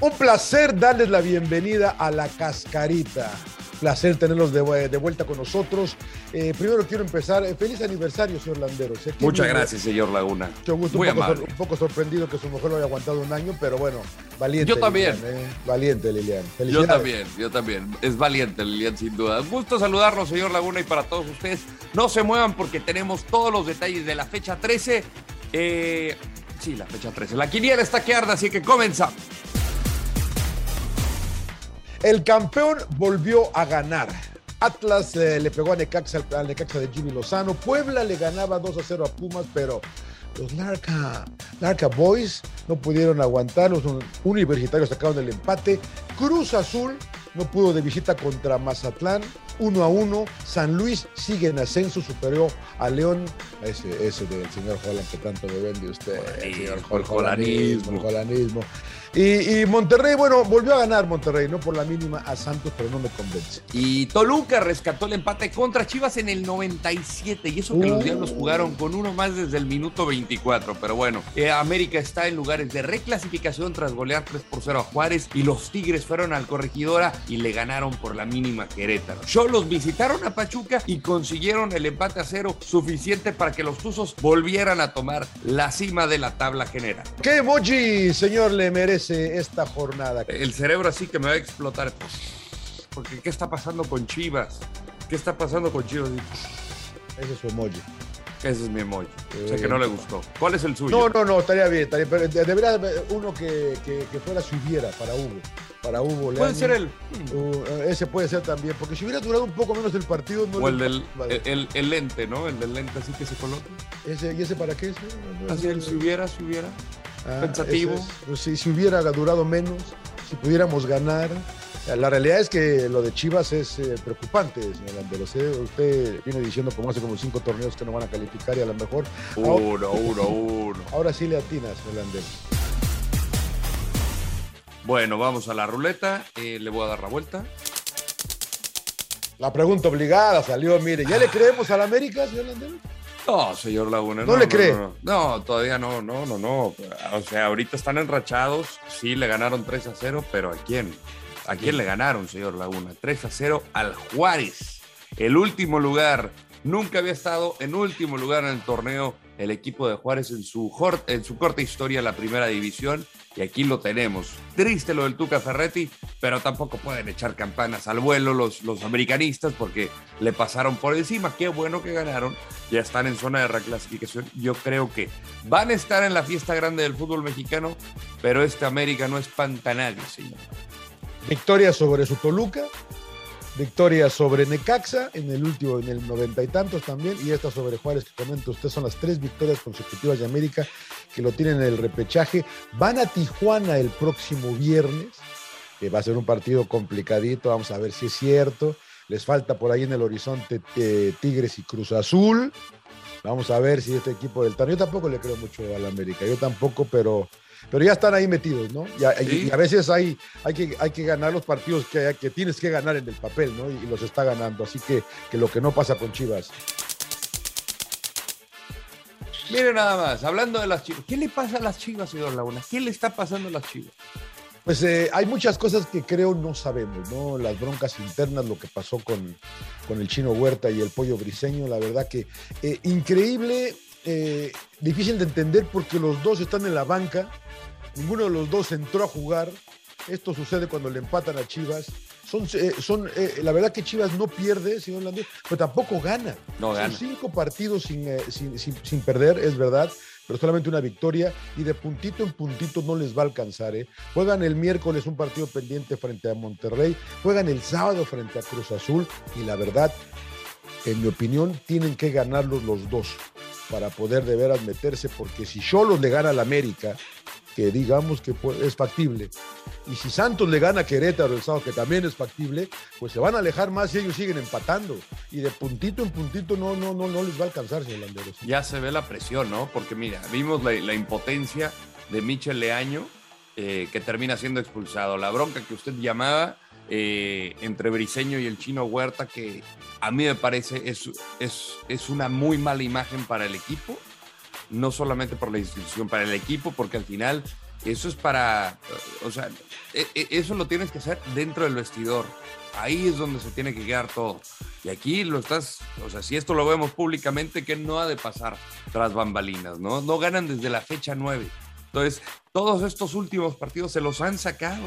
Un placer darles la bienvenida a la cascarita. Placer tenerlos de, de vuelta con nosotros. Eh, primero quiero empezar. eh, feliz aniversario, señor Landero. Sé que Muchas me- gracias, señor Laguna. Mucho gusto. Muy un, poco, amable. un poco sorprendido que su mujer lo haya aguantado un año, pero bueno, valiente. Yo también. Lilian, eh, Valiente, Lilian. Yo también, yo también. Es valiente, Lilian, sin duda. Un gusto saludarlos, señor Laguna, y para todos ustedes. No se muevan porque tenemos todos los detalles de la fecha 13. Eh, sí, la fecha 13. La quiniela está que arde, así que comenzamos. El campeón volvió a ganar. Atlas eh, le pegó a Necaxa, al- Necaxa de Jimmy Lozano. Puebla le ganaba 2 a 0 a Pumas, pero los Larca, Larca Boys no pudieron aguantar. Los un- universitarios sacaron el empate. Cruz Azul no pudo de visita contra Mazatlán. 1 a 1. San Luis sigue en ascenso, superó a León. Ese, ese del señor Holland que tanto me vende usted. Jolanismo, señor el jolanismo. el jolanismo. Y, y Monterrey, bueno, volvió a ganar Monterrey, no por la mínima a Santos, pero no me convence. Y Toluca rescató el empate contra Chivas en el 97. Y eso que los Uh. Diablos jugaron con uno más desde el minuto 24. Pero bueno, eh, América está en lugares de reclasificación tras golear 3 por 0 a Juárez. Y los Tigres fueron al Corregidora y le ganaron por la mínima Querétaro. Cholos visitaron a Pachuca y consiguieron el empate a cero suficiente para que los Tuzos volvieran a tomar la cima de la tabla general. ¿Qué emoji, señor, le merece esta jornada? El cerebro así que me va a explotar. Porque ¿qué está pasando con Chivas? ¿Qué está pasando con Chivas? Ese es su emoji. Ese es mi emoji. O sea que no le gustó. ¿Cuál es el suyo? No, no, no, estaría bien, estaría pero de- debería haber uno que, que, que fuera si hubiera para Hugo. Para Hugo Puede Leaño. ser el. Uh, ese puede ser también, porque si hubiera durado un poco menos el partido, no O el del el, el lente, ¿no? El del lente así que se coloca. Ese, ¿Y ese para qué? Así el si hubiera, si hubiera. Ah, pensativo. es. Pues si, si hubiera durado menos, si pudiéramos ganar. La realidad es que lo de Chivas es eh, preocupante, señor Landeros. ¿eh? Usted viene diciendo como hace como cinco torneos que no van a calificar y a lo mejor Uno, uno, uno. ahora sí le atinas, señor Landeros. Bueno, vamos a la ruleta. Eh, le voy a dar la vuelta. La pregunta obligada salió, mire, ¿ya le creemos al América, señor Landeros? No, señor Laguna. ¿No le cree? No, No, todavía no, no, no, no. O sea, ahorita están enrachados. Sí, le ganaron 3 a 0, pero ¿a quién? ¿A quién le ganaron, señor Laguna? 3 a 0 al Juárez. El último lugar. Nunca había estado en último lugar en el torneo el equipo de Juárez en su, corta historia en la primera división. Y aquí lo tenemos. Triste lo del Tuca Ferretti, pero tampoco pueden echar campanas al vuelo los, americanistas porque le pasaron por encima. Qué bueno que ganaron. Ya están en zona de reclasificación. Yo creo que van a estar en la fiesta grande del fútbol mexicano, pero este América no espanta a nadie, señor. Victoria sobre su Toluca, victoria sobre Necaxa en el último, en el noventa y tantos también, y esta sobre Juárez que comenta usted, son las tres victorias consecutivas de América que lo tienen en el repechaje. Van a Tijuana el próximo viernes, que va a ser un partido complicadito, vamos a ver si es cierto. Les falta por ahí en el horizonte eh, Tigres y Cruz Azul. Vamos a ver si este equipo del Tano. Yo tampoco le creo mucho al América, yo tampoco, pero, pero ya están ahí metidos, ¿no? Y a, Sí. y a veces hay, hay, que, hay que ganar los partidos que, que tienes que ganar en el papel, ¿no? Y, los está ganando. Así que, que lo que no pasa con Chivas. Mire nada más, hablando de las chivas. ¿Qué le pasa a las chivas, señor Laguna? ¿Qué le está pasando a las chivas? Pues eh, hay muchas cosas que creo no sabemos, ¿no? Las broncas internas, lo que pasó con, con el chino Huerta y el pollo briseño, la verdad que eh, increíble, eh, difícil de entender porque los dos están en la banca, ninguno de los dos entró a jugar. Esto sucede cuando le empatan a Chivas. Son, eh, son eh, la verdad que Chivas no pierde, señor Landés, pero tampoco gana. No Son gana. cinco partidos sin, sin, sin- sin perder, es verdad, pero solamente una victoria y de puntito en puntito no les va a alcanzar. ¿eh? Juegan el miércoles un partido pendiente frente a Monterrey, juegan el sábado frente a Cruz Azul y la verdad, en mi opinión, tienen que ganarlos los dos. Para poder de veras meterse, porque si Cholos le gana al América, que digamos que es factible, y si Santos le gana a Querétaro el sábado, que también es factible, pues se van a alejar más y ellos siguen empatando. Y de puntito en puntito no, no, no, no les va a alcanzar, señor Landeros. Ya se ve la presión, ¿no? Porque mira, vimos la, impotencia de Michel Leaño, eh, que termina siendo expulsado. La bronca que usted llamaba eh, entre Briseño y el chino Huerta, que a mí me parece es, es, una muy mala imagen para el equipo, no solamente por la institución, para el equipo, porque al final eso es para, o sea, e, e, eso lo tienes que hacer dentro del vestidor. Ahí es donde se tiene que quedar todo. Y aquí lo estás, o sea, si esto lo vemos públicamente, ¿qué no ha de pasar tras bambalinas? ¿no? No ganan desde la fecha 9. Entonces, todos estos últimos partidos se los han sacado.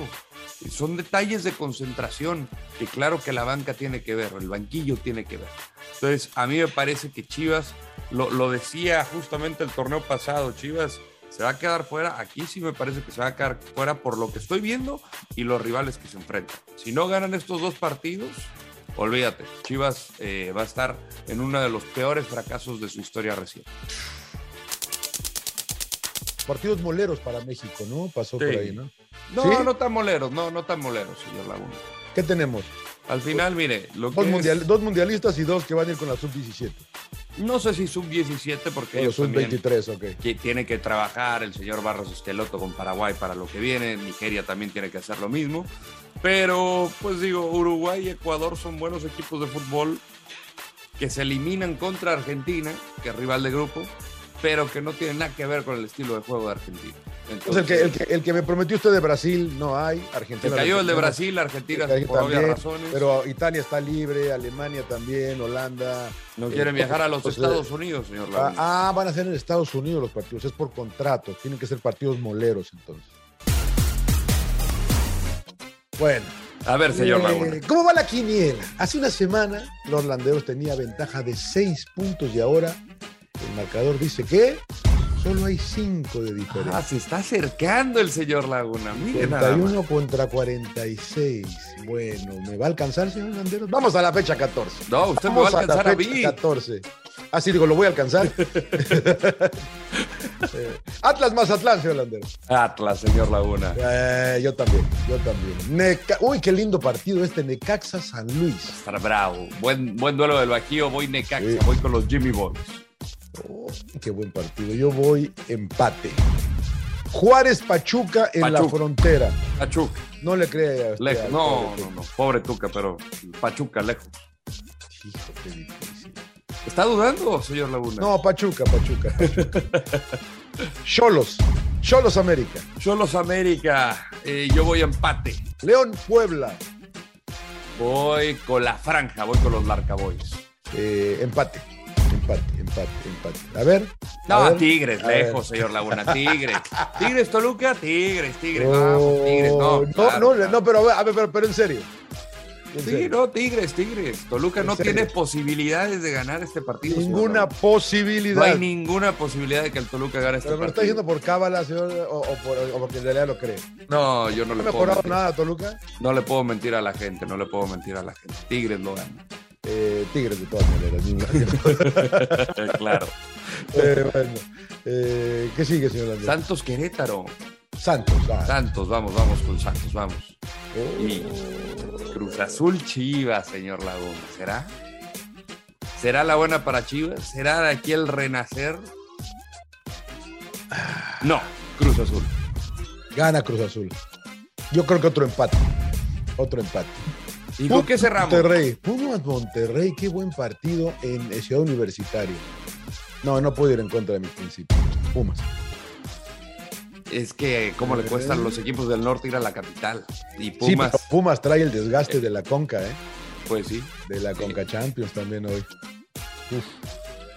Son detalles de concentración que claro que la banca tiene que ver, el banquillo tiene que ver. Entonces, a mí me parece que Chivas, lo, lo decía justamente el torneo pasado, Chivas se va a quedar fuera. Aquí sí me parece que se va a quedar fuera por lo que estoy viendo y los rivales que se enfrentan. Si no ganan estos dos partidos, olvídate, Chivas eh, va a estar en uno de los peores fracasos de su historia reciente partidos moleros para México, ¿no? Pasó por ahí, ¿no? No, no tan moleros, no, no tan moleros, señor Laguna. ¿Qué tenemos? Al final, mire, lo dos, dos mundialistas y dos que van a ir con la sub-17. No sé si sub-17 porque ellos sub-23, ok. tiene que trabajar el señor Barros Esqueloto con Paraguay para lo que viene, Nigeria también tiene que hacer lo mismo, pero pues digo, Uruguay y Ecuador son buenos equipos de fútbol que se eliminan contra Argentina, que es rival de grupo, pero que no tiene nada que ver con el estilo de juego de Argentina. Entonces, el, que, el, que, me prometió usted de Brasil no hay, Argentina. Se cayó el de Brasil, Argentina por obvias razones. Pero Italia está libre, Alemania también, Holanda. No quieren viajar a los Estados Unidos, señor ah, ah, van a ser en Estados Unidos los partidos, es por contrato, tienen que ser partidos moleros entonces. Bueno. A ver, señor eh, ¿Cómo va la quiniela? Hace una semana los landeros tenía ventaja de seis puntos y ahora marcador dice que solo hay 5 de diferencia. Ah, se está acercando el señor Laguna. Mire 31 contra 46. Bueno, ¿me va a alcanzar, señor Landeros? Vamos a la fecha 14. No, usted me va a alcanzar a, la fecha 14. Ah, sí, digo, lo voy a alcanzar. Atlas más Atlán, señor Landeros. Atlas, señor Laguna. Eh, yo también, yo también. Uy, qué lindo partido este, Necaxa San Luis. Estar bravo. Buen, buen duelo del Bajío, voy Necaxa, voy con los Jimmy Boys. Oh, qué buen partido. Yo voy empate. Juárez Pachuca en la frontera. Pachuca. No le crea. Lejos. No, no, no. Pobre Tuca, pero Pachuca, lejos. Hijo, qué difícil. ¿Está dudando, señor Laguna? No, Pachuca, Pachuca. Cholos. Cholos América. Cholos América. Eh, yo voy empate. León Puebla. Voy con la franja, voy con los Larcaboys. Eh, empate empate, empate, empate. A ver. No, Tigres, lejos, señor Laguna. Tigres. Tigres, Toluca, Tigres, Tigres. vamos, Tigres. No, no, no, pero, a ver, pero, en serio. sí, no, Tigres, Tigres. Toluca no tiene posibilidades de ganar este partido. Ninguna posibilidad. No hay ninguna posibilidad de que el Toluca gane este ¿Pero partido. ¿Pero está diciendo por cábala, señor, o, o, porque en realidad lo cree? No, yo no, le puedo. ¿No ha mejorado nada, Toluca? No le puedo mentir a la gente, no le puedo mentir a la gente. Tigres lo gana. Eh, tigres de todas maneras. claro. Eh, bueno, eh, ¿qué sigue, señor Andrés? Santos Querétaro. Santos, Santos, vamos, vamos con Santos, vamos. Y Cruz Azul Chivas, señor Laguna. ¿Será? ¿Será la buena para Chivas? ¿Será de aquí el renacer? No, Cruz Azul. Gana Cruz Azul. Yo creo que otro empate. Otro empate. ¿Y con qué cerramos? Monterrey. Pumas Monterrey, qué buen partido en Ciudad Universitaria. No, no puedo ir en contra de mis principios. Pumas. Es que cómo le cuestan los equipos del norte ir a la capital. Y Pumas. Sí, Pumas trae el desgaste de la Conca, ¿eh? Pues sí. De la Conca Champions también hoy.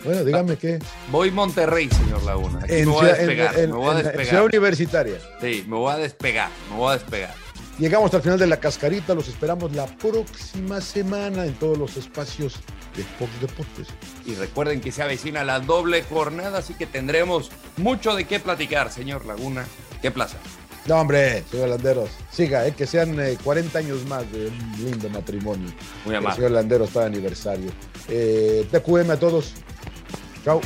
Bueno, dígame qué. Voy Monterrey, señor Laguna. me voy a despegar. me voy a despegar. Ciudad Universitaria. Sí, me voy a despegar. Me voy a despegar. Llegamos al final de la cascarita, los esperamos la próxima semana en todos los espacios de Fox Deportes. Y recuerden que se avecina la doble jornada, así que tendremos mucho de qué platicar, señor Laguna. Qué plaza. No, hombre, señor Landeros, siga, eh, que sean 40 eh, años más de un lindo matrimonio. Muy amable. señor Landeros está de aniversario. Eh, TQM a todos. Chao.